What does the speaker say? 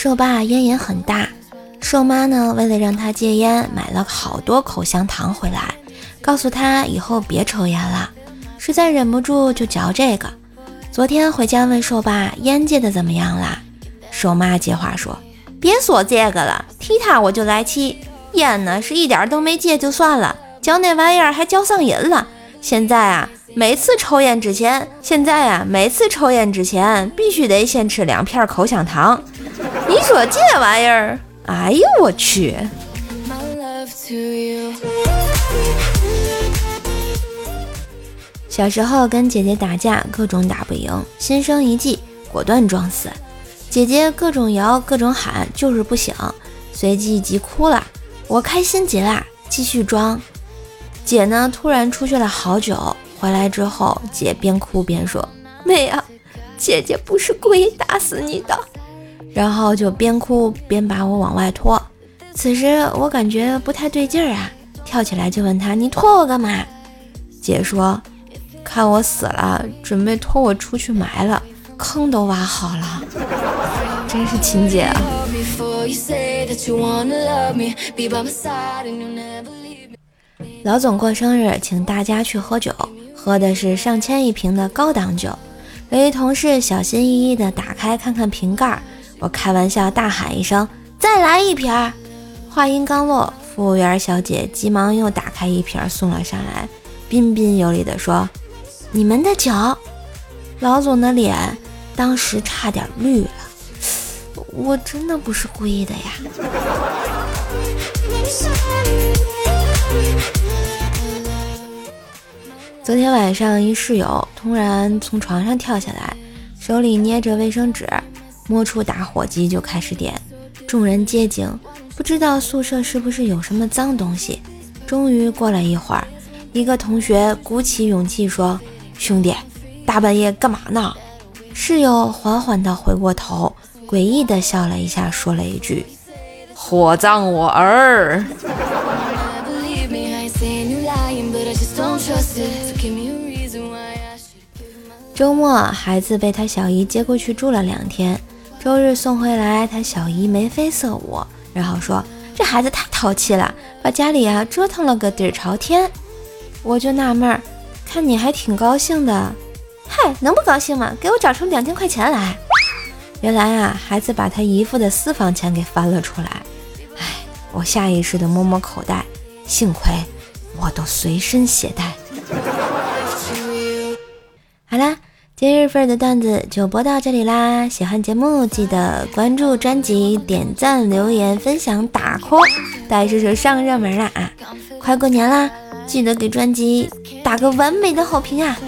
瘦爸烟瘾很大，瘦妈呢为了让他戒烟，买了好多口香糖回来，告诉他以后别抽烟了。实在忍不住就嚼这个。昨天回家问瘦爸烟戒的怎么样了，瘦妈接话说：“别说这个了，提他我就来气。烟呢是一点都没戒就算了，嚼那玩意儿还嚼上瘾了。现在啊。”每次抽烟之前，现在啊，每次抽烟之前必须得先吃两片口香糖。你说这玩意儿，哎呦我去！小时候跟姐姐打架，各种打不赢，心生一计，果断装死。姐姐各种摇，各种喊，就是不醒，随即急哭了。我开心极了，继续装。姐呢，突然出去了好久。回来之后，姐边哭边说：“妹啊，姐姐不是故意打死你的。”然后就边哭边把我往外拖。此时我感觉不太对劲儿啊，跳起来就问他：“你拖我干嘛？”姐说：“看我死了，准备拖我出去埋了，坑都挖好了。”真是亲姐啊！老总过生日，请大家去喝酒。喝的是上千一瓶的高档酒，有一同事小心翼翼地打开看看瓶盖，我开玩笑大喊一声：“再来一瓶！”话音刚落，服务员小姐急忙又打开一瓶送了上来，彬彬有礼地说：“你们的酒。”老总的脸当时差点绿了，我真的不是故意的呀。昨天晚上，一室友突然从床上跳下来，手里捏着卫生纸，摸出打火机就开始点。众人皆惊，不知道宿舍是不是有什么脏东西。终于过了一会儿，一个同学鼓起勇气说：“兄弟，大半夜干嘛呢？”室友缓缓地回过头，诡异地笑了一下，说了一句：“火葬我儿。”周末，孩子被他小姨接过去住了两天。周日送回来，他小姨眉飞色舞，然后说：“这孩子太淘气了，把家里啊折腾了个底儿朝天。”我就纳闷儿，看你还挺高兴的，嗨，能不高兴吗？给我找出两千块钱来。原来啊，孩子把他姨父的私房钱给翻了出来。唉，我下意识的摸摸口袋，幸亏我都随身携带。好啦。今日份的段子就播到这里啦！喜欢节目记得关注专辑、点赞、留言、分享、打 call，带叔叔上热门了啊！快过年啦，记得给专辑打个完美的好评啊！